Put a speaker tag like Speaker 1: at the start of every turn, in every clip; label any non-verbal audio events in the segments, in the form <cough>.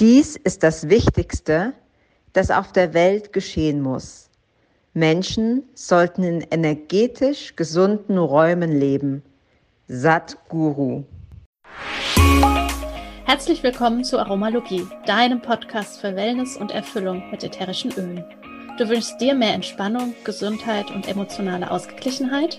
Speaker 1: Dies ist das Wichtigste, das auf der Welt geschehen muss. Menschen sollten in energetisch gesunden Räumen leben. Satguru.
Speaker 2: Herzlich willkommen zu Aromalogie, deinem Podcast für Wellness und Erfüllung mit ätherischen Ölen. Du wünschst dir mehr Entspannung, Gesundheit und emotionale Ausgeglichenheit?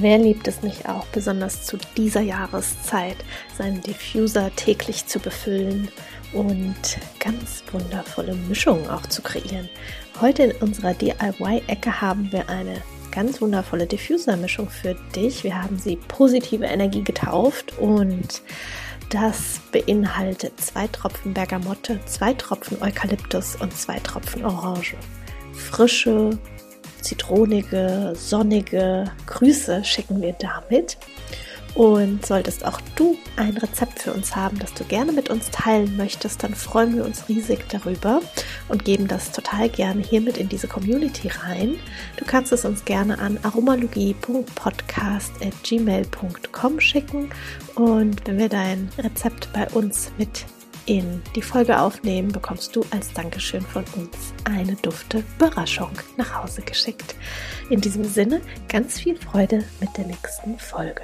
Speaker 2: Wer liebt es nicht auch, besonders zu dieser Jahreszeit, seinen Diffuser täglich zu befüllen und ganz wundervolle Mischungen auch zu kreieren? Heute in unserer DIY-Ecke haben wir eine ganz wundervolle Diffuser-Mischung für dich. Wir haben sie positive Energie getauft und das beinhaltet zwei Tropfen Bergamotte, zwei Tropfen Eukalyptus und zwei Tropfen Orange. Frische, zitronige, sonnige Grüße schicken wir damit. Und solltest auch du ein Rezept für uns haben, das du gerne mit uns teilen möchtest, dann freuen wir uns riesig darüber und geben das total gerne hiermit in diese Community rein. Du kannst es uns gerne an aromalogie.podcast.gmail.com schicken und wenn wir dein Rezept bei uns mit in die Folge aufnehmen, bekommst du als Dankeschön von uns eine dufte Überraschung nach Hause geschickt. In diesem Sinne ganz viel Freude mit der nächsten Folge.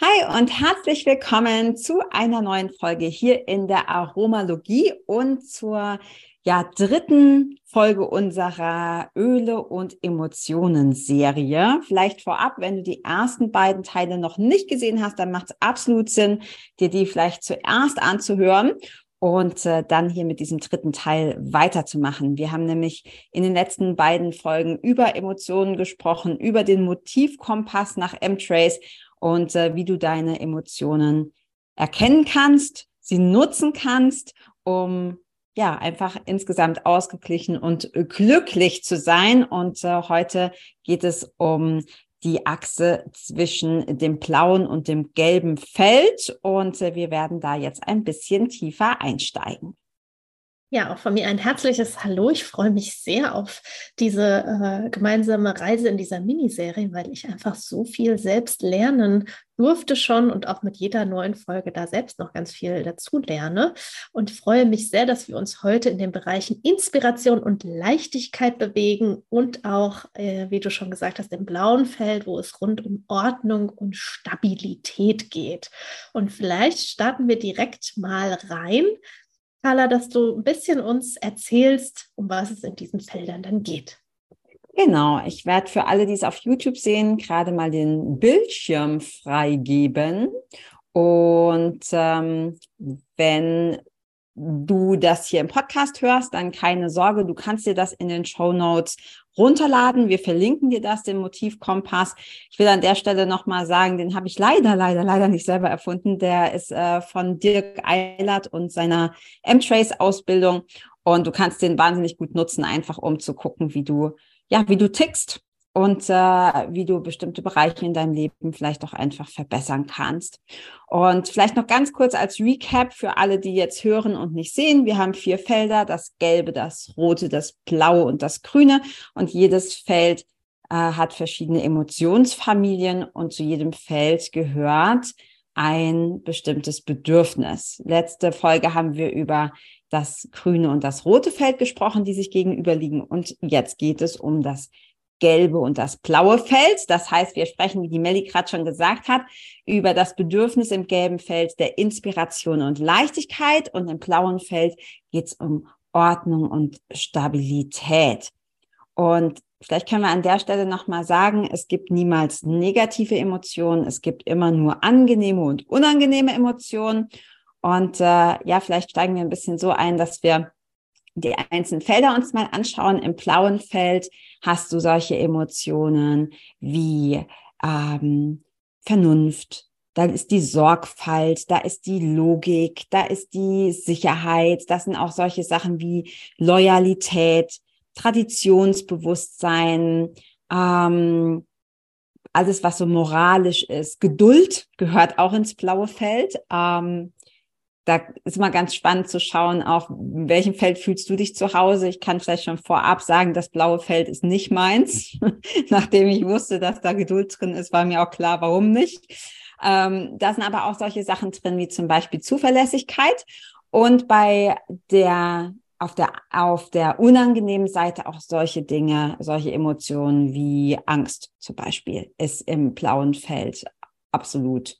Speaker 1: Hi und herzlich willkommen zu einer neuen Folge hier in der Aromalogie und zur ja, dritten Folge unserer Öle und Emotionen Serie. Vielleicht vorab, wenn du die ersten beiden Teile noch nicht gesehen hast, dann macht es absolut Sinn, dir die vielleicht zuerst anzuhören und äh, dann hier mit diesem dritten Teil weiterzumachen. Wir haben nämlich in den letzten beiden Folgen über Emotionen gesprochen, über den Motivkompass nach M-Trace und äh, wie du deine Emotionen erkennen kannst, sie nutzen kannst, um ja, einfach insgesamt ausgeglichen und glücklich zu sein. Und äh, heute geht es um die Achse zwischen dem blauen und dem gelben Feld. Und äh, wir werden da jetzt ein bisschen tiefer einsteigen.
Speaker 2: Ja, auch von mir ein herzliches Hallo. Ich freue mich sehr auf diese äh, gemeinsame Reise in dieser Miniserie, weil ich einfach so viel selbst lernen durfte schon und auch mit jeder neuen Folge da selbst noch ganz viel dazu lerne. Und freue mich sehr, dass wir uns heute in den Bereichen Inspiration und Leichtigkeit bewegen und auch, äh, wie du schon gesagt hast, im blauen Feld, wo es rund um Ordnung und Stabilität geht. Und vielleicht starten wir direkt mal rein Carla, dass du ein bisschen uns erzählst, um was es in diesen Feldern dann geht.
Speaker 1: Genau, ich werde für alle, die es auf YouTube sehen, gerade mal den Bildschirm freigeben. Und ähm, wenn du das hier im Podcast hörst, dann keine Sorge, du kannst dir das in den Show Notes runterladen. Wir verlinken dir das, den Motivkompass. Ich will an der Stelle nochmal sagen, den habe ich leider, leider, leider nicht selber erfunden. Der ist äh, von Dirk Eilert und seiner M-Trace-Ausbildung. Und du kannst den wahnsinnig gut nutzen, einfach um zu gucken, wie du, ja, wie du tickst und äh, wie du bestimmte Bereiche in deinem Leben vielleicht auch einfach verbessern kannst. Und vielleicht noch ganz kurz als Recap für alle, die jetzt hören und nicht sehen. Wir haben vier Felder, das Gelbe, das Rote, das Blaue und das Grüne. Und jedes Feld äh, hat verschiedene Emotionsfamilien und zu jedem Feld gehört ein bestimmtes Bedürfnis. Letzte Folge haben wir über das grüne und das rote Feld gesprochen, die sich gegenüberliegen. Und jetzt geht es um das gelbe und das blaue Feld. Das heißt, wir sprechen, wie die Melli gerade schon gesagt hat, über das Bedürfnis im gelben Feld der Inspiration und Leichtigkeit und im blauen Feld geht es um Ordnung und Stabilität. Und vielleicht können wir an der Stelle nochmal sagen, es gibt niemals negative Emotionen, es gibt immer nur angenehme und unangenehme Emotionen. Und äh, ja, vielleicht steigen wir ein bisschen so ein, dass wir die einzelnen Felder uns mal anschauen. Im blauen Feld hast du solche Emotionen wie ähm, Vernunft, da ist die Sorgfalt, da ist die Logik, da ist die Sicherheit, das sind auch solche Sachen wie Loyalität, Traditionsbewusstsein, ähm, alles, was so moralisch ist. Geduld gehört auch ins blaue Feld. Ähm, da ist mal ganz spannend zu schauen, auch in welchem Feld fühlst du dich zu Hause. Ich kann vielleicht schon vorab sagen, das blaue Feld ist nicht meins. <laughs> Nachdem ich wusste, dass da Geduld drin ist, war mir auch klar, warum nicht. Ähm, da sind aber auch solche Sachen drin, wie zum Beispiel Zuverlässigkeit. Und bei der auf der, auf der unangenehmen Seite auch solche Dinge, solche Emotionen wie Angst zum Beispiel ist im blauen Feld absolut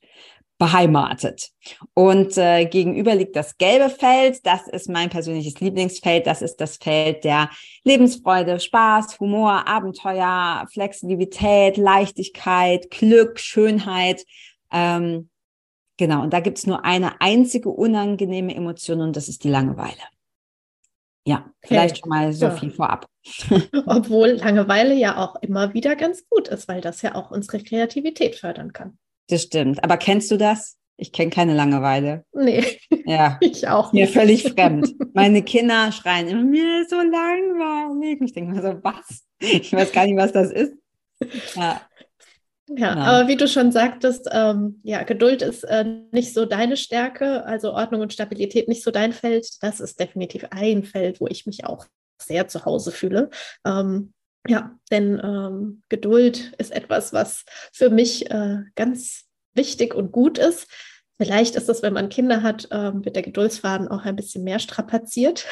Speaker 1: beheimatet. Und äh, gegenüber liegt das gelbe Feld. Das ist mein persönliches Lieblingsfeld. Das ist das Feld der Lebensfreude, Spaß, Humor, Abenteuer, Flexibilität, Leichtigkeit, Glück, Schönheit. Ähm, genau, und da gibt's nur eine einzige unangenehme Emotion und das ist die Langeweile. Ja, vielleicht okay. schon mal so ja. viel vorab. <laughs>
Speaker 2: Obwohl Langeweile ja auch immer wieder ganz gut ist, weil das ja auch unsere Kreativität fördern kann.
Speaker 1: Das stimmt. Aber kennst du das? Ich kenne keine Langeweile.
Speaker 2: Nee. Ja. <laughs> ich auch.
Speaker 1: Nicht. Mir völlig fremd. Meine Kinder schreien immer, mir ist so langweilig. Ich denke mir so, was? Ich weiß gar nicht, was das ist.
Speaker 2: Ja. Ja, genau. aber wie du schon sagtest, ähm, ja, Geduld ist äh, nicht so deine Stärke, also Ordnung und Stabilität nicht so dein Feld. Das ist definitiv ein Feld, wo ich mich auch sehr zu Hause fühle. Ähm, ja, denn ähm, Geduld ist etwas, was für mich äh, ganz wichtig und gut ist. Vielleicht ist es, wenn man Kinder hat, ähm, wird der Geduldsfaden auch ein bisschen mehr strapaziert.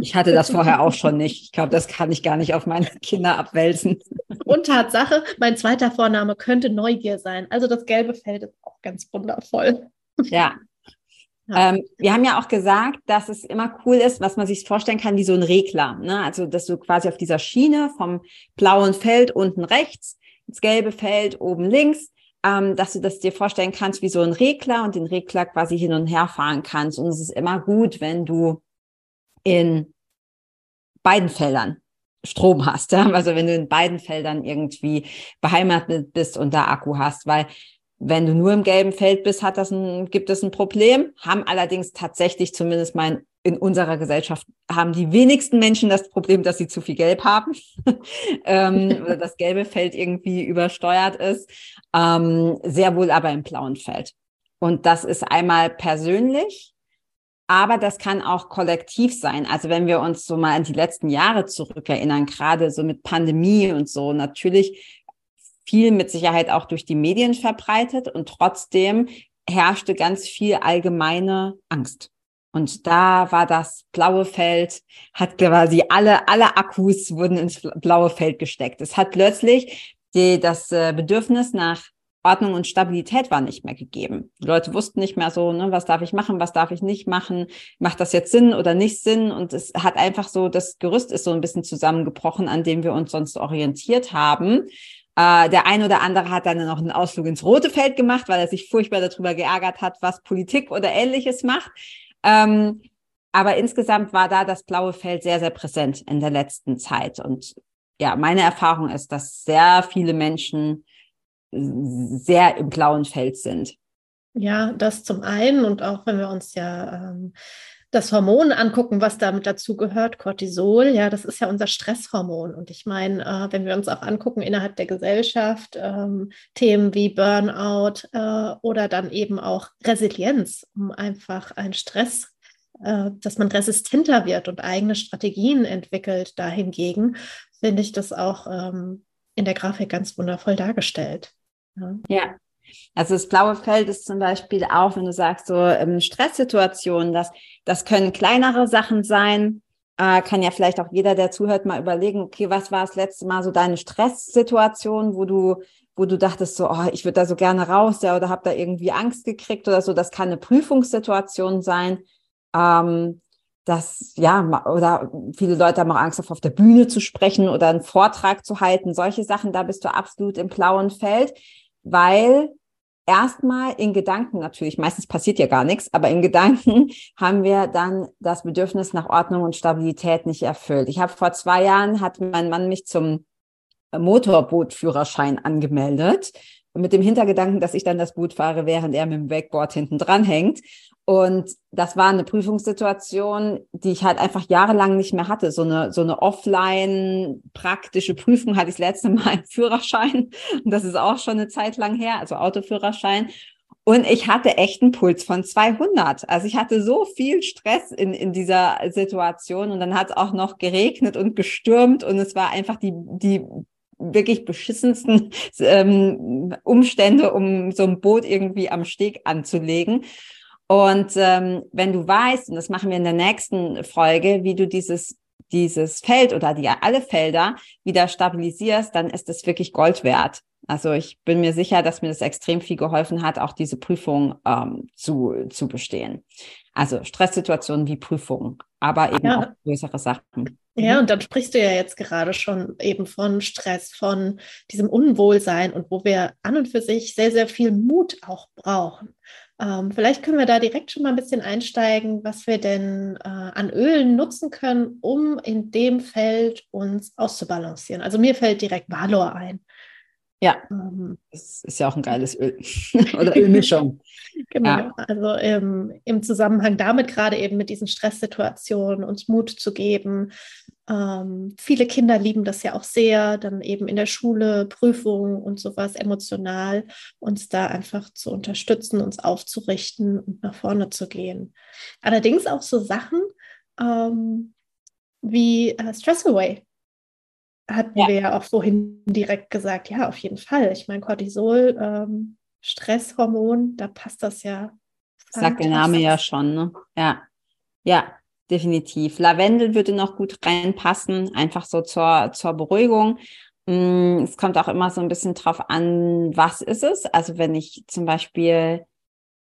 Speaker 1: Ich hatte das vorher auch <laughs> schon nicht. Ich glaube, das kann ich gar nicht auf meine Kinder abwälzen.
Speaker 2: Und Tatsache, mein zweiter Vorname könnte Neugier sein. Also das gelbe Feld ist auch ganz wundervoll.
Speaker 1: Ja. Ähm, wir haben ja auch gesagt, dass es immer cool ist, was man sich vorstellen kann, wie so ein Regler. Ne? Also, dass du quasi auf dieser Schiene vom blauen Feld unten rechts, das gelbe Feld oben links, ähm, dass du das dir vorstellen kannst wie so ein Regler und den Regler quasi hin und her fahren kannst. Und es ist immer gut, wenn du in beiden Feldern Strom hast. Ja? Also wenn du in beiden Feldern irgendwie beheimatet bist und da Akku hast, weil wenn du nur im gelben Feld bist, hat das ein, gibt es ein Problem. Haben allerdings tatsächlich zumindest mein in unserer Gesellschaft haben die wenigsten Menschen das Problem, dass sie zu viel Gelb haben <laughs> ähm, <laughs> oder das gelbe Feld irgendwie übersteuert ist. Ähm, sehr wohl aber im blauen Feld. Und das ist einmal persönlich, aber das kann auch kollektiv sein. Also wenn wir uns so mal an die letzten Jahre zurückerinnern, gerade so mit Pandemie und so, natürlich viel mit Sicherheit auch durch die Medien verbreitet und trotzdem herrschte ganz viel allgemeine Angst. Und da war das blaue Feld, hat quasi alle, alle Akkus wurden ins blaue Feld gesteckt. Es hat plötzlich die, das äh, Bedürfnis nach Ordnung und Stabilität war nicht mehr gegeben. Die Leute wussten nicht mehr so, ne, was darf ich machen, was darf ich nicht machen, macht das jetzt Sinn oder nicht Sinn? Und es hat einfach so, das Gerüst ist so ein bisschen zusammengebrochen, an dem wir uns sonst orientiert haben. Äh, der ein oder andere hat dann noch einen Ausflug ins rote Feld gemacht, weil er sich furchtbar darüber geärgert hat, was Politik oder ähnliches macht. Ähm, aber insgesamt war da das blaue Feld sehr, sehr präsent in der letzten Zeit. Und ja, meine Erfahrung ist, dass sehr viele Menschen sehr im blauen Feld sind.
Speaker 2: Ja, das zum einen und auch wenn wir uns ja ähm, das Hormon angucken, was damit dazu gehört, Cortisol, ja, das ist ja unser Stresshormon. Und ich meine, äh, wenn wir uns auch angucken innerhalb der Gesellschaft, ähm, Themen wie Burnout äh, oder dann eben auch Resilienz, um einfach ein Stress, äh, dass man resistenter wird und eigene Strategien entwickelt, dahingegen finde ich das auch ähm, in der Grafik ganz wundervoll dargestellt.
Speaker 1: ja. ja. Also das blaue Feld ist zum Beispiel auch, wenn du sagst, so ähm, Stresssituationen, das, das können kleinere Sachen sein. Äh, kann ja vielleicht auch jeder, der zuhört, mal überlegen, okay, was war das letzte Mal so deine Stresssituation, wo du, wo du dachtest, so, oh, ich würde da so gerne raus, ja, oder habe da irgendwie Angst gekriegt oder so. Das kann eine Prüfungssituation sein. Ähm, dass, ja, oder viele Leute haben auch Angst, auf der Bühne zu sprechen oder einen Vortrag zu halten. Solche Sachen, da bist du absolut im blauen Feld weil erstmal in Gedanken natürlich, meistens passiert ja gar nichts, aber in Gedanken <laughs> haben wir dann das Bedürfnis nach Ordnung und Stabilität nicht erfüllt. Ich habe vor zwei Jahren, hat mein Mann mich zum Motorbootführerschein angemeldet, mit dem Hintergedanken, dass ich dann das Boot fahre, während er mit dem Wakeboard hinten dran hängt. Und das war eine Prüfungssituation, die ich halt einfach jahrelang nicht mehr hatte. So eine, so eine offline praktische Prüfung hatte ich das letzte Mal im Führerschein. Und das ist auch schon eine Zeit lang her, also Autoführerschein. Und ich hatte echt einen Puls von 200. Also ich hatte so viel Stress in, in dieser Situation. Und dann hat es auch noch geregnet und gestürmt. Und es war einfach die, die wirklich beschissensten ähm, Umstände, um so ein Boot irgendwie am Steg anzulegen. Und ähm, wenn du weißt, und das machen wir in der nächsten Folge, wie du dieses dieses Feld oder die alle Felder wieder stabilisierst, dann ist es wirklich Gold wert. Also ich bin mir sicher, dass mir das extrem viel geholfen hat, auch diese Prüfung ähm, zu, zu bestehen. Also Stresssituationen wie Prüfungen, aber eben ja. auch größere Sachen.
Speaker 2: Ja, mhm. und dann sprichst du ja jetzt gerade schon eben von Stress, von diesem Unwohlsein und wo wir an und für sich sehr, sehr viel Mut auch brauchen. Ähm, vielleicht können wir da direkt schon mal ein bisschen einsteigen, was wir denn äh, an Ölen nutzen können, um in dem Feld uns auszubalancieren. Also mir fällt direkt Valor ein.
Speaker 1: Ja, ähm, das ist ja auch ein geiles Öl <laughs> oder Ölmischung.
Speaker 2: genau, ja. also im, im Zusammenhang damit gerade eben mit diesen Stresssituationen uns Mut zu geben, ähm, viele Kinder lieben das ja auch sehr, dann eben in der Schule, Prüfungen und sowas emotional, uns da einfach zu unterstützen, uns aufzurichten und nach vorne zu gehen. Allerdings auch so Sachen ähm, wie äh, Stress Away hatten ja. wir ja auch vorhin direkt gesagt, ja, auf jeden Fall. Ich meine, Cortisol, ähm, Stresshormon, da passt das ja.
Speaker 1: Sagt der Name ja schon, ne? Ja. Ja, definitiv. Lavendel würde noch gut reinpassen, einfach so zur, zur Beruhigung. Mm, es kommt auch immer so ein bisschen drauf an, was ist es. Also wenn ich zum Beispiel,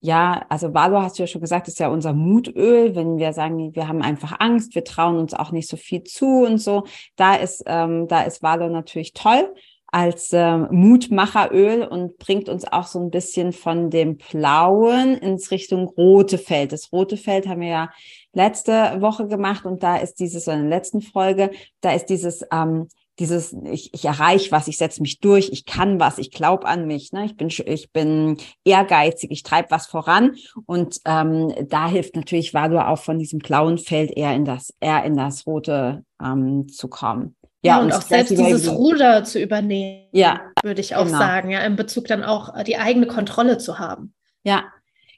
Speaker 1: ja, also Valo hast du ja schon gesagt, ist ja unser Mutöl. Wenn wir sagen, wir haben einfach Angst, wir trauen uns auch nicht so viel zu und so, da ist, ähm, da ist Valo natürlich toll als äh, Mutmacheröl und bringt uns auch so ein bisschen von dem Blauen ins Richtung rote Feld. Das rote Feld haben wir ja letzte Woche gemacht und da ist dieses, in der letzten Folge, da ist dieses, ähm, dieses, ich, ich erreiche was, ich setze mich durch, ich kann was, ich glaube an mich, ne? ich, bin, ich bin ehrgeizig, ich treibe was voran und ähm, da hilft natürlich Valo auch von diesem blauen Feld eher in das, eher in das rote ähm, zu kommen.
Speaker 2: Ja, und, und auch selbst dieses Ruder zu übernehmen, ja, würde ich auch genau. sagen, ja, in Bezug dann auch äh, die eigene Kontrolle zu haben.
Speaker 1: Ja,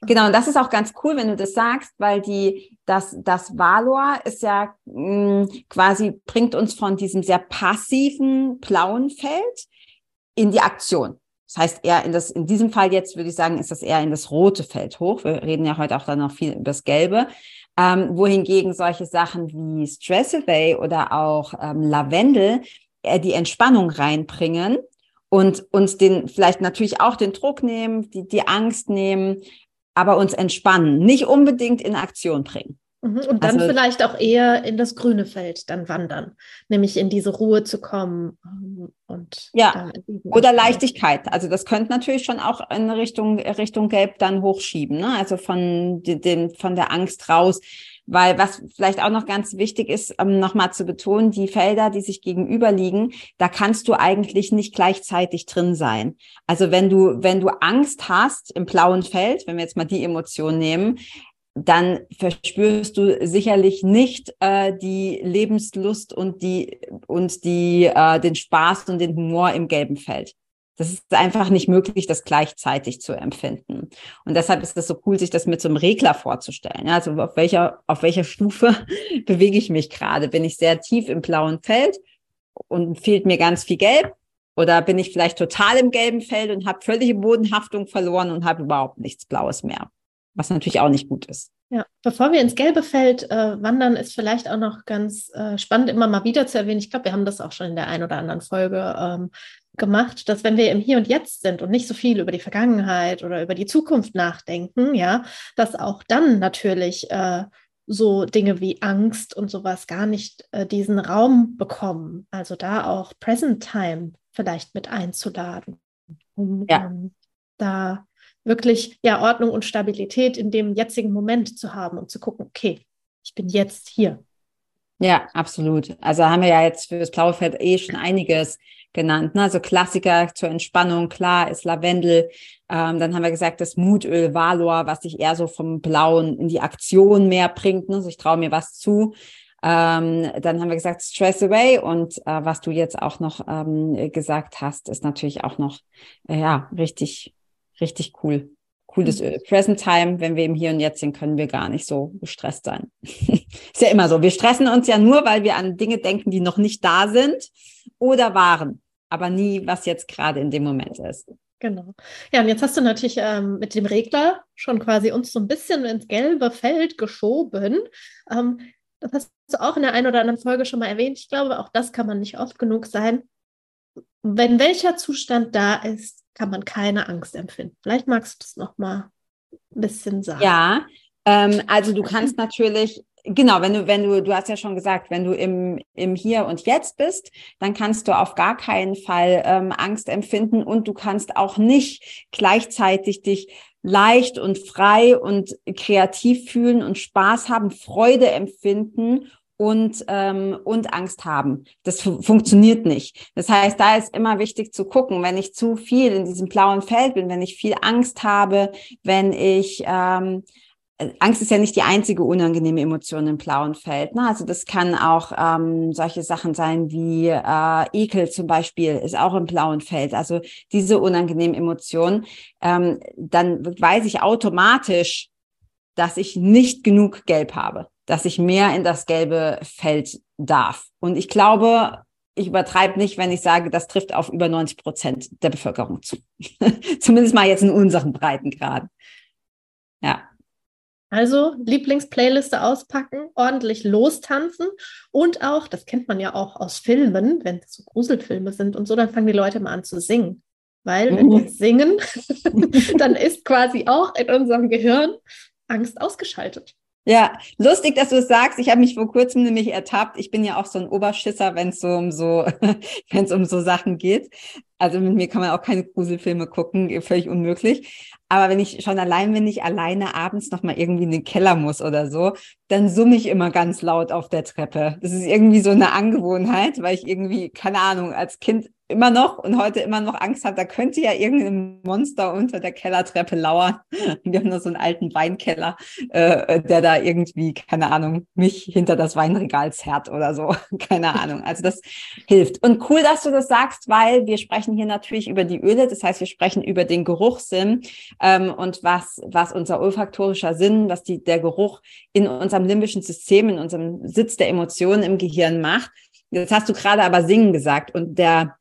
Speaker 1: Genau, und das ist auch ganz cool, wenn du das sagst, weil die, das, das Valor ist ja mh, mm, quasi, bringt uns von diesem sehr passiven blauen Feld in die Aktion. Das heißt, eher in das, in diesem Fall jetzt würde ich sagen, ist das eher in das rote Feld hoch. Wir reden ja heute auch dann noch viel über das Gelbe. Ähm, wohingegen solche Sachen wie Stress Away oder auch ähm, Lavendel äh, die Entspannung reinbringen und uns den vielleicht natürlich auch den Druck nehmen, die, die Angst nehmen, aber uns entspannen, nicht unbedingt in Aktion bringen.
Speaker 2: Mhm, und dann also, vielleicht auch eher in das grüne Feld dann wandern, nämlich in diese Ruhe zu kommen ähm, und
Speaker 1: ja oder Leichtigkeit. Also das könnte natürlich schon auch in Richtung Richtung Gelb dann hochschieben, ne? Also von den von der Angst raus, weil was vielleicht auch noch ganz wichtig ist, ähm, nochmal zu betonen, die Felder, die sich gegenüber liegen, da kannst du eigentlich nicht gleichzeitig drin sein. Also wenn du, wenn du Angst hast im blauen Feld, wenn wir jetzt mal die Emotion nehmen, dann verspürst du sicherlich nicht äh, die Lebenslust und die und die äh, den Spaß und den Humor im gelben Feld. Das ist einfach nicht möglich, das gleichzeitig zu empfinden. Und deshalb ist es so cool, sich das mit so einem Regler vorzustellen. Also auf welcher, auf welcher Stufe <laughs> bewege ich mich gerade? Bin ich sehr tief im blauen Feld und fehlt mir ganz viel Gelb? Oder bin ich vielleicht total im gelben Feld und habe völlige Bodenhaftung verloren und habe überhaupt nichts Blaues mehr? Was natürlich auch nicht gut ist.
Speaker 2: Ja, bevor wir ins gelbe Feld äh, wandern, ist vielleicht auch noch ganz äh, spannend, immer mal wieder zu erwähnen. Ich glaube, wir haben das auch schon in der einen oder anderen Folge ähm, gemacht, dass wenn wir im Hier und Jetzt sind und nicht so viel über die Vergangenheit oder über die Zukunft nachdenken, ja, dass auch dann natürlich äh, so Dinge wie Angst und sowas gar nicht äh, diesen Raum bekommen. Also da auch Present Time vielleicht mit einzuladen, um ja. ähm, da wirklich ja Ordnung und Stabilität in dem jetzigen Moment zu haben und zu gucken, okay, ich bin jetzt hier.
Speaker 1: Ja, absolut. Also haben wir ja jetzt für das blaue Feld eh schon einiges genannt. Ne? Also Klassiker zur Entspannung, klar, ist Lavendel. Ähm, dann haben wir gesagt, das Mutöl Valor, was sich eher so vom Blauen in die Aktion mehr bringt. Ne? Also ich traue mir was zu. Ähm, dann haben wir gesagt Stress Away und äh, was du jetzt auch noch ähm, gesagt hast, ist natürlich auch noch äh, ja richtig richtig cool. Cooles Öl. Present Time, wenn wir im Hier und Jetzt sind, können wir gar nicht so gestresst sein. <laughs> ist ja immer so. Wir stressen uns ja nur, weil wir an Dinge denken, die noch nicht da sind oder waren, aber nie, was jetzt gerade in dem Moment ist.
Speaker 2: Genau. Ja, und jetzt hast du natürlich ähm, mit dem Regler schon quasi uns so ein bisschen ins gelbe Feld geschoben. Ähm, das hast du auch in der einen oder anderen Folge schon mal erwähnt. Ich glaube, auch das kann man nicht oft genug sein. Wenn welcher Zustand da ist, kann man keine Angst empfinden. Vielleicht magst du das noch mal ein bisschen sagen.
Speaker 1: Ja, ähm, also du kannst natürlich Genau, wenn du, wenn du, du hast ja schon gesagt, wenn du im, im Hier und Jetzt bist, dann kannst du auf gar keinen Fall ähm, Angst empfinden und du kannst auch nicht gleichzeitig dich leicht und frei und kreativ fühlen und Spaß haben, Freude empfinden und, ähm, und Angst haben. Das funktioniert nicht. Das heißt, da ist immer wichtig zu gucken, wenn ich zu viel in diesem blauen Feld bin, wenn ich viel Angst habe, wenn ich ähm, Angst ist ja nicht die einzige unangenehme Emotion im blauen Feld. Ne? Also das kann auch ähm, solche Sachen sein wie äh, Ekel zum Beispiel ist auch im blauen Feld. Also diese unangenehmen Emotionen, ähm, dann weiß ich automatisch, dass ich nicht genug Gelb habe, dass ich mehr in das gelbe Feld darf. Und ich glaube, ich übertreibe nicht, wenn ich sage, das trifft auf über 90 Prozent der Bevölkerung zu. <laughs> Zumindest mal jetzt in unseren Breitengraden. Ja.
Speaker 2: Also Lieblingsplayliste auspacken, ordentlich lostanzen und auch, das kennt man ja auch aus Filmen, wenn es so Gruselfilme sind und so, dann fangen die Leute mal an zu singen. Weil wenn wir mhm. singen, <laughs> dann ist quasi auch in unserem Gehirn Angst ausgeschaltet.
Speaker 1: Ja, lustig, dass du es sagst. Ich habe mich vor kurzem nämlich ertappt. Ich bin ja auch so ein Oberschisser, wenn es so um so, <laughs> wenn es um so Sachen geht. Also mit mir kann man auch keine Gruselfilme gucken, völlig unmöglich. Aber wenn ich schon allein, wenn ich alleine abends noch mal irgendwie in den Keller muss oder so, dann summe ich immer ganz laut auf der Treppe. Das ist irgendwie so eine Angewohnheit, weil ich irgendwie, keine Ahnung, als Kind immer noch und heute immer noch Angst habe, da könnte ja irgendein Monster unter der Kellertreppe lauern. <laughs> Wir haben nur so einen alten Weinkeller, äh, der da irgendwie, keine Ahnung, mich hinter das Weinregal zerrt oder so. <laughs> keine Ahnung. Also das hilft. Und cool, dass du das sagst, weil wir sprechen hier natürlich über die Öle. Das heißt, wir sprechen über den Geruchssinn ähm, und was, was unser olfaktorischer Sinn, was die, der Geruch in unserem limbischen System, in unserem Sitz der Emotionen im Gehirn macht. Jetzt hast du gerade aber Singen gesagt und der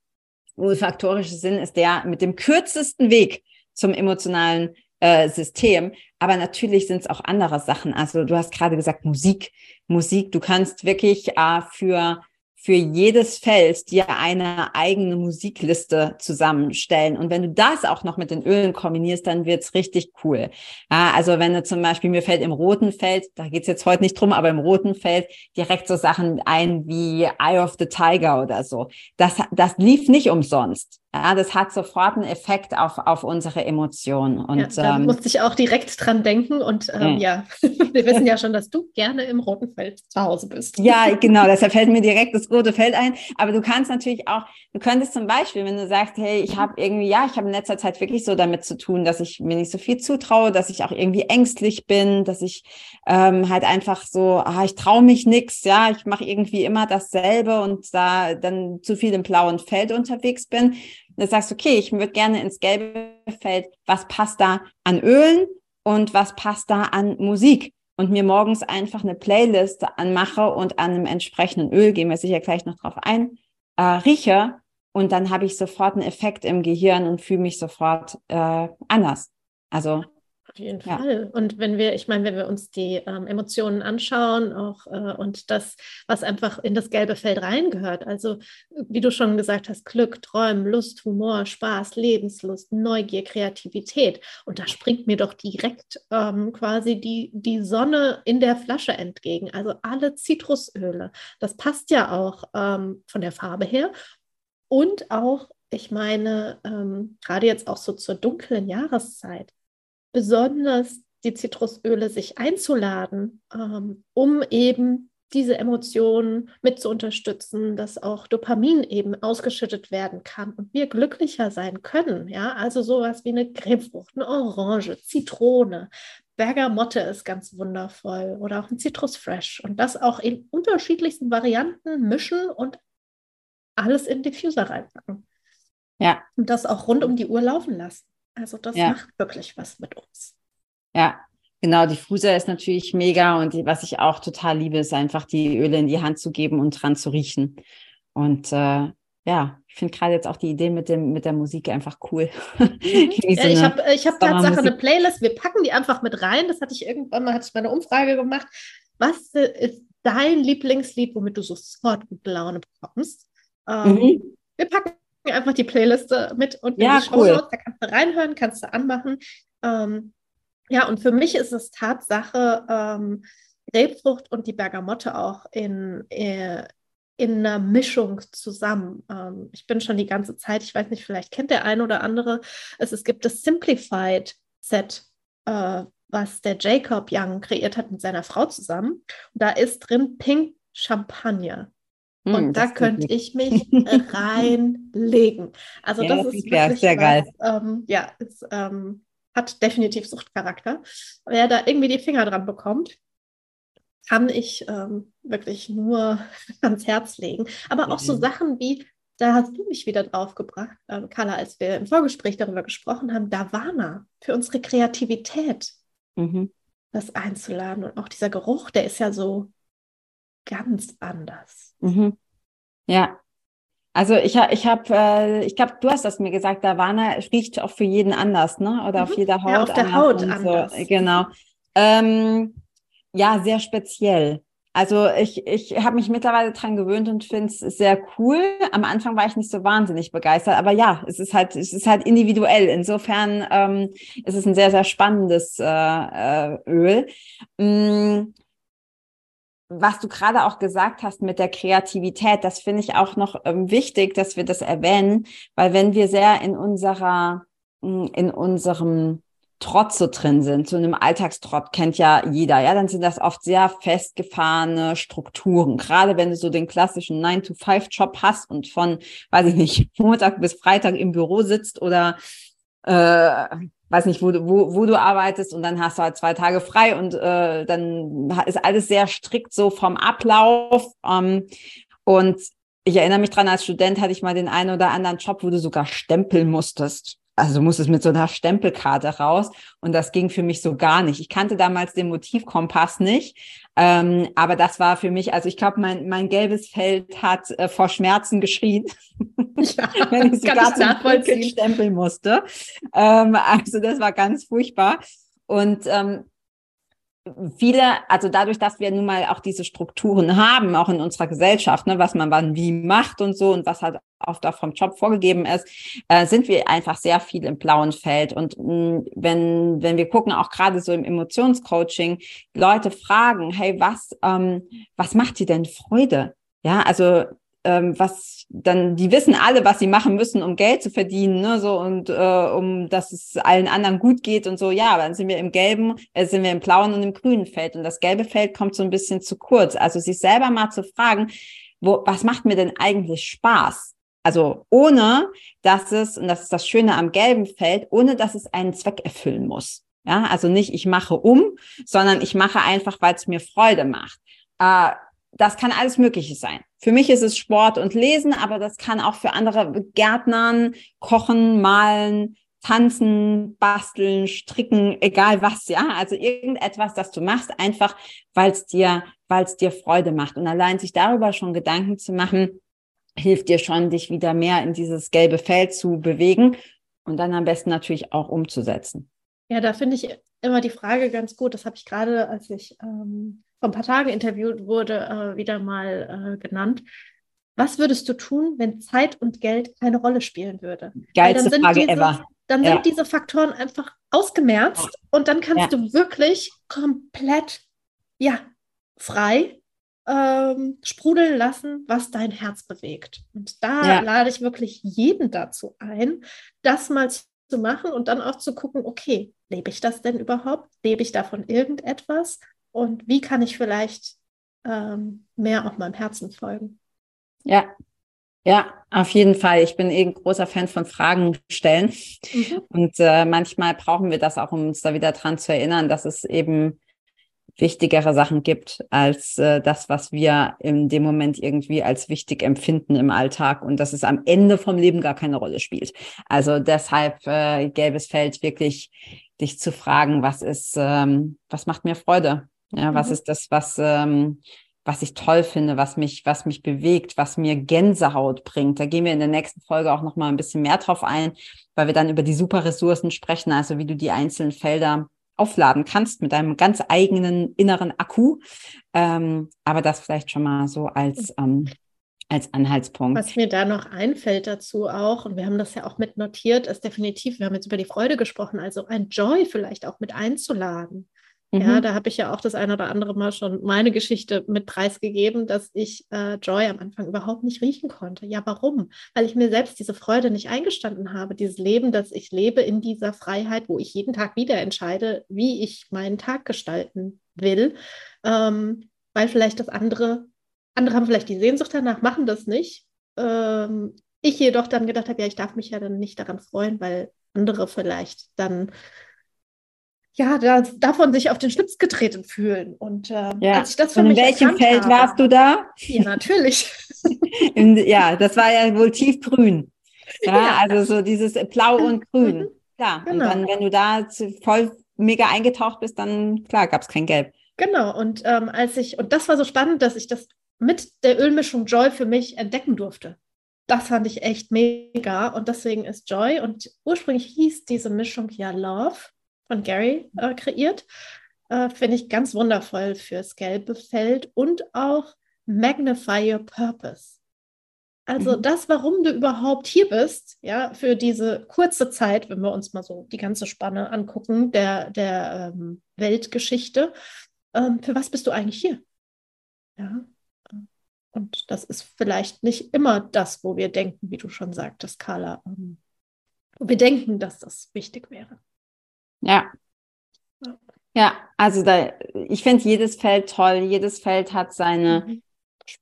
Speaker 1: olfaktorische Sinn ist der mit dem kürzesten Weg zum emotionalen äh, System. Aber natürlich sind es auch andere Sachen. Also du hast gerade gesagt, Musik. Musik, du kannst wirklich äh, für für jedes Feld dir eine eigene Musikliste zusammenstellen. Und wenn du das auch noch mit den Ölen kombinierst, dann wird's richtig cool. Ja, also wenn du zum Beispiel, mir fällt im roten Feld, da geht's jetzt heute nicht drum, aber im roten Feld direkt so Sachen ein wie Eye of the Tiger oder so. Das, das lief nicht umsonst. Ja, das hat sofort einen Effekt auf, auf unsere Emotionen. Und, ja,
Speaker 2: da ähm, musste ich auch direkt dran denken. Und ähm, ja, <laughs> wir wissen ja schon, dass du gerne im roten Feld zu Hause bist.
Speaker 1: Ja, <laughs> genau. Deshalb fällt mir direkt das rote Feld ein. Aber du kannst natürlich auch, du könntest zum Beispiel, wenn du sagst, hey, ich habe irgendwie, ja, ich habe in letzter Zeit wirklich so damit zu tun, dass ich mir nicht so viel zutraue, dass ich auch irgendwie ängstlich bin, dass ich ähm, halt einfach so, ah, ich traue mich nix, ja, ich mache irgendwie immer dasselbe und da dann zu viel im blauen Feld unterwegs bin du sagst, okay, ich würde gerne ins gelbe Feld, was passt da an Ölen und was passt da an Musik? Und mir morgens einfach eine Playlist anmache und an einem entsprechenden Öl, gehen wir sicher gleich noch drauf ein, äh, rieche und dann habe ich sofort einen Effekt im Gehirn und fühle mich sofort äh, anders. Also
Speaker 2: auf jeden ja. Fall. Und wenn wir, ich meine, wenn wir uns die ähm, Emotionen anschauen, auch äh, und das, was einfach in das gelbe Feld reingehört, also wie du schon gesagt hast, Glück, Träumen, Lust, Humor, Spaß, Lebenslust, Neugier, Kreativität. Und da springt mir doch direkt ähm, quasi die, die Sonne in der Flasche entgegen. Also alle Zitrusöle. Das passt ja auch ähm, von der Farbe her. Und auch, ich meine, ähm, gerade jetzt auch so zur dunklen Jahreszeit besonders die Zitrusöle sich einzuladen, ähm, um eben diese Emotionen mit zu unterstützen, dass auch Dopamin eben ausgeschüttet werden kann und wir glücklicher sein können. Ja, also sowas wie eine Grapefrucht, eine Orange, Zitrone, Bergamotte ist ganz wundervoll oder auch ein Citrus Fresh und das auch in unterschiedlichsten Varianten mischen und alles in Diffuser reinpacken.
Speaker 1: Ja.
Speaker 2: Und das auch rund um die Uhr laufen lassen. Also das ja. macht wirklich was mit uns.
Speaker 1: Ja, Genau, Diffuser ist natürlich mega und was ich auch total liebe, ist einfach die Öle in die Hand zu geben und dran zu riechen. Und äh, ja, ich finde gerade jetzt auch die Idee mit, dem, mit der Musik einfach cool. <laughs>
Speaker 2: Mhm. ja, ich habe ich hab Tatsache eine Playlist, wir packen die einfach mit rein. Das hatte ich irgendwann mal, hatte ich mal eine Umfrage gemacht. Was ist dein Lieblingslied, womit du sofort gute Laune bekommst? Ähm, mhm. Wir packen einfach die Playliste mit und
Speaker 1: ja, die Show cool.
Speaker 2: da kannst du reinhören, kannst du anmachen. Ähm, ja, und für mich ist es Tatsache, ähm, Grapefrucht und die Bergamotte auch in, äh, in einer Mischung zusammen. Ähm, ich bin schon die ganze Zeit, ich weiß nicht, vielleicht kennt der ein oder andere, es, es gibt das Simplified Set, äh, was der Jacob Young kreiert hat mit seiner Frau zusammen. Und da ist drin Pink Champagner. Hm, und da könnte ich mich <laughs> reinlegen. Also ja, das, das, ist wirklich
Speaker 1: sehr was, geil.
Speaker 2: Ähm, ja, ist, ähm, hat definitiv Suchtcharakter. Wer da irgendwie die Finger dran bekommt, kann ich ähm, wirklich nur <laughs> ans Herz legen. Aber auch so mhm. Sachen wie, da hast du mich wieder drauf gebracht, ähm, Carla, als wir im Vorgespräch darüber gesprochen haben, Davana für unsere Kreativität, mhm. das einzuladen. Und auch dieser Geruch, der ist ja so ganz anders.
Speaker 1: Mhm. Ja, also ich, ich habe, äh, ich glaube, du hast das mir gesagt, Davana riecht auch für jeden anders, ne? Oder mhm. auf jeder Haut. Ja,
Speaker 2: auf der Haut anders.
Speaker 1: So. Genau. Ähm, ja, sehr speziell. Also ich, ich habe mich mittlerweile dran gewöhnt und finde es sehr cool. Am Anfang war ich nicht so wahnsinnig begeistert, aber ja, es ist halt, es ist halt individuell. Insofern ähm, ist es ein sehr, sehr spannendes äh, äh, Öl. Mm was du gerade auch gesagt hast mit der Kreativität, das finde ich auch noch ähm, wichtig, dass wir das erwähnen, weil wenn wir sehr in unserer, hm, in unserem Trott so drin sind, so einem Alltagstrott kennt ja jeder, ja, dann sind das oft sehr festgefahrene Strukturen. Gerade wenn du so den klassischen 9-to-5-Job hast und von, weiß ich nicht, <laughs> Montag bis Freitag im Büro sitzt oder äh, weiß nicht, wo, wo, wo du arbeitest und dann hast du halt zwei Tage frei und äh, dann ist alles sehr strikt so vom Ablauf. Ähm, und ich erinnere mich dran, als Student hatte ich mal den einen oder anderen Job, wo du sogar stempeln musstest also du musstest mit so einer Stempelkarte raus und das ging für mich so gar nicht. Ich kannte damals den Motivkompass nicht, ähm, aber das war für mich, also ich glaube, mein, mein gelbes Feld hat äh, vor Schmerzen geschrien, <laughs> ja, <laughs> wenn ich sogar zum stempeln musste. Ähm, also das war ganz furchtbar. Und ähm, viele, also dadurch, dass wir nun mal auch diese Strukturen haben, auch in unserer Gesellschaft, ne, was man wann wie macht und so und was halt auch vom Job vorgegeben ist, äh, sind wir einfach sehr viel im blauen Feld. Und mh, mm, wenn, wenn wir gucken, auch gerade so im Emotionscoaching, Leute fragen, hey, was, ähm, was macht dir denn Freude? Ja, also ähm, was dann, die wissen alle, was sie machen müssen, um Geld zu verdienen, ne, so und äh, um, dass es allen anderen gut geht und so. Ja, dann sind wir im gelben, äh, sind wir im blauen und im grünen Feld und das gelbe Feld kommt so ein bisschen zu kurz. Also sich selber mal zu fragen, wo, was macht mir denn eigentlich Spaß? Also ohne, dass es, und das ist das Schöne am gelben Feld, ohne dass es einen Zweck erfüllen muss. Ja, also nicht ich mache um, sondern ich mache einfach, weil es mir Freude macht. Äh, das kann alles Mögliche sein. Für mich ist es Sport und Lesen, aber das kann auch für andere Gärtnern, Kochen, Malen, Tanzen, Basteln, Stricken, egal was, ja. Also irgendetwas, das du machst, einfach weil es dir, weil es dir Freude macht. Und allein sich darüber schon Gedanken zu machen, hilft dir schon, dich wieder mehr in dieses gelbe Feld zu bewegen und dann am besten natürlich auch umzusetzen.
Speaker 2: Ja, da finde ich immer die Frage ganz gut. Das habe ich gerade, als ich ähm, vor ein paar Tagen interviewt wurde, äh, wieder mal äh, genannt. Was würdest du tun, wenn Zeit und Geld keine Rolle spielen würde?
Speaker 1: Geilste Frage diese, ever.
Speaker 2: Dann ja. sind diese Faktoren einfach ausgemerzt und dann kannst ja. du wirklich komplett, ja, frei ähm, sprudeln lassen, was dein Herz bewegt. Und da ja. lade ich wirklich jeden dazu ein, das mal zu machen und dann auch zu gucken, okay, lebe ich das denn überhaupt? Lebe ich davon irgendetwas? Und wie kann ich vielleicht ähm, mehr auch meinem Herzen folgen.
Speaker 1: Ja, ja, auf jeden Fall. Ich bin eh ein großer Fan von Fragen stellen. Mhm. Und äh, manchmal brauchen wir das auch, um uns da wieder dran zu erinnern, dass es eben wichtigere Sachen gibt als äh, das, was wir in dem Moment irgendwie als wichtig empfinden im Alltag und dass es am Ende vom Leben gar keine Rolle spielt. Also deshalb äh, gelbes Feld wirklich dich zu fragen, was ist, ähm, was macht mir Freude? Ja, mhm. was ist das, was ähm, was ich toll finde, was mich, was mich bewegt, was mir Gänsehaut bringt. Da gehen wir in der nächsten Folge auch noch mal ein bisschen mehr drauf ein, weil wir dann über die Superressourcen sprechen, also wie du die einzelnen Felder aufladen kannst mit deinem ganz eigenen inneren Akku. Ähm, aber das vielleicht schon mal so als, ähm, als Anhaltspunkt.
Speaker 2: Was mir da noch einfällt dazu auch, und wir haben das ja auch mit notiert, ist definitiv, wir haben jetzt über die Freude gesprochen, also ein Joy vielleicht auch mit einzuladen. Mhm. Ja, da habe ich ja auch das eine oder andere Mal schon meine Geschichte mit preisgegeben, dass ich äh, Joy am Anfang überhaupt nicht riechen konnte. Ja, warum? Weil ich mir selbst diese Freude nicht eingestanden habe, dieses Leben, das ich lebe in dieser Freiheit, wo ich jeden Tag wieder entscheide, wie ich meinen Tag gestalten will, ähm, weil vielleicht das andere, andere haben vielleicht die Sehnsucht danach, machen das nicht. Ähm, ich jedoch dann gedacht habe, ja, ich darf mich ja dann nicht daran freuen, weil andere vielleicht dann ja, da, davon sich auf den Schlips getreten fühlen. Und äh,
Speaker 1: ja. als ich das für Und in welchem Feld habe, warst du da?
Speaker 2: Ja, natürlich. <laughs>
Speaker 1: in, ja, das war ja wohl tiefgrün. <laughs> Ja, ja, also so dieses Blau und Grün. Mhm. Klar. Genau. Und dann, wenn du da voll mega eingetaucht bist, dann klar, gab es kein Gelb.
Speaker 2: Genau. Und ähm, als ich, und das war so spannend, dass ich das mit der Ölmischung Joy für mich entdecken durfte. Das fand ich echt mega. Und deswegen ist Joy. Und ursprünglich hieß diese Mischung ja Love von Gary äh, kreiert. Äh, Finde ich ganz wundervoll fürs gelbe Feld und auch Magnify Your Purpose. Also mhm. das, warum du überhaupt hier bist, ja, für diese kurze Zeit, wenn wir uns mal so die ganze Spanne angucken der, der ähm, Weltgeschichte, ähm, für was bist du eigentlich hier? Ja. Und das ist vielleicht nicht immer das, wo wir denken, wie du schon sagtest, Carla, ähm, wo wir denken, dass das wichtig wäre.
Speaker 1: Ja. Ja, also da, ich finde jedes Feld toll. Jedes Feld hat seine, mhm.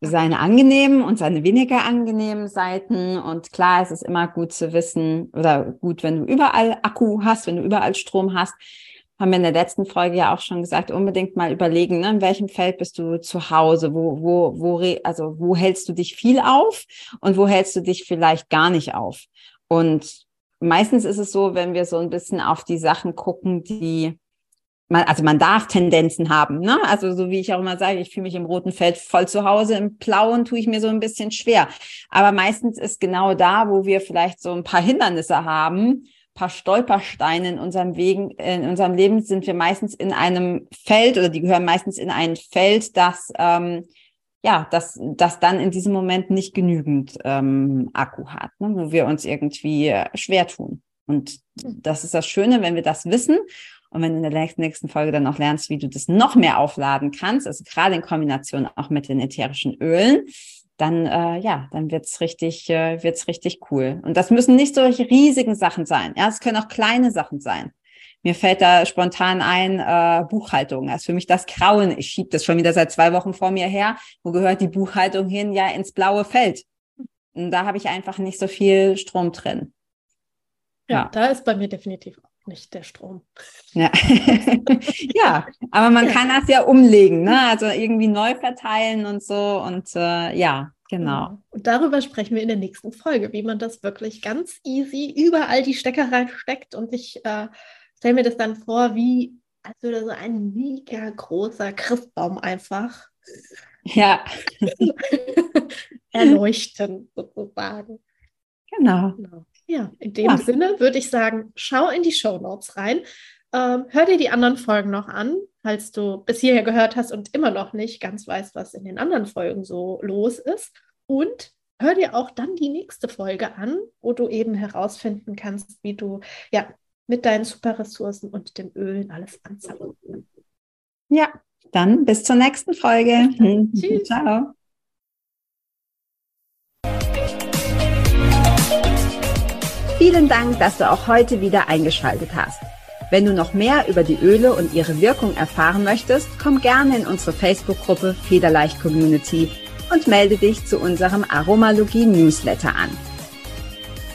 Speaker 1: seine angenehmen und seine weniger angenehmen Seiten. Und klar, es ist immer gut zu wissen oder gut, wenn du überall Akku hast, wenn du überall Strom hast. Haben wir in der letzten Folge ja auch schon gesagt, unbedingt mal überlegen, ne, in welchem Feld bist du zu Hause, wo, wo, wo, also wo hältst du dich viel auf und wo hältst du dich vielleicht gar nicht auf. Und meistens ist es so, wenn wir so ein bisschen auf die Sachen gucken, die man, also man darf Tendenzen haben, ne? Also so wie ich auch immer sage, ich fühle mich im roten Feld voll zu Hause, im blauen tue ich mir so ein bisschen schwer. Aber meistens ist genau da, wo wir vielleicht so ein paar Hindernisse haben, paar Stolpersteine in unserem Wegen, in unserem Leben sind wir meistens in einem Feld oder die gehören meistens in ein Feld, das ähm, ja, dass das dann in diesem Moment nicht genügend ähm, Akku hat, ne, wo wir uns irgendwie äh, schwer tun. Und das ist das Schöne, wenn wir das wissen und wenn du in der nächsten Folge dann auch lernst, wie du das noch mehr aufladen kannst, also gerade in Kombination auch mit den ätherischen Ölen, dann äh, ja, dann wird's richtig, äh, wird's richtig cool. Und das müssen nicht solche riesigen Sachen sein. Ja, es können auch kleine Sachen sein. Mir fällt da spontan ein, äh, Buchhaltung. Das ist für mich das Grauen. Ich schiebe das schon wieder seit zwei Wochen vor mir her. Wo gehört die Buchhaltung hin? Ja, ins blaue Feld. Und da habe ich einfach nicht so viel Strom drin.
Speaker 2: Ja, ja, da ist bei mir definitiv auch nicht der Strom.
Speaker 1: Ja, <laughs> ja aber man kann das ja umlegen, ne? also irgendwie neu verteilen und so. Und äh, ja, Genau.
Speaker 2: Und darüber sprechen wir in der nächsten Folge, wie man das wirklich ganz easy überall die Stecker reinsteckt und ich äh, stelle mir das dann vor, wie als würde so ein mega großer Christbaum einfach
Speaker 1: ja. <laughs>
Speaker 2: erleuchten, sozusagen.
Speaker 1: Genau. genau.
Speaker 2: Ja, in dem ja. Sinne würde ich sagen, schau in die Show Notes rein. Ähm, hör dir die anderen Folgen noch an, falls du bis hierher gehört hast und immer noch nicht ganz weißt, was in den anderen Folgen so los ist. Und hör dir auch dann die nächste Folge an, wo du eben herausfinden kannst, wie du ja mit deinen Superressourcen und den Ölen alles anzapfen.
Speaker 1: Ja, dann bis zur nächsten Folge. <laughs> Tschüss. Ciao. Vielen Dank, dass du auch heute wieder eingeschaltet hast. Wenn du noch mehr über die Öle und ihre Wirkung erfahren möchtest, komm gerne in unsere Facebook-Gruppe Federleicht Community und melde dich zu unserem Aromalogie-Newsletter an.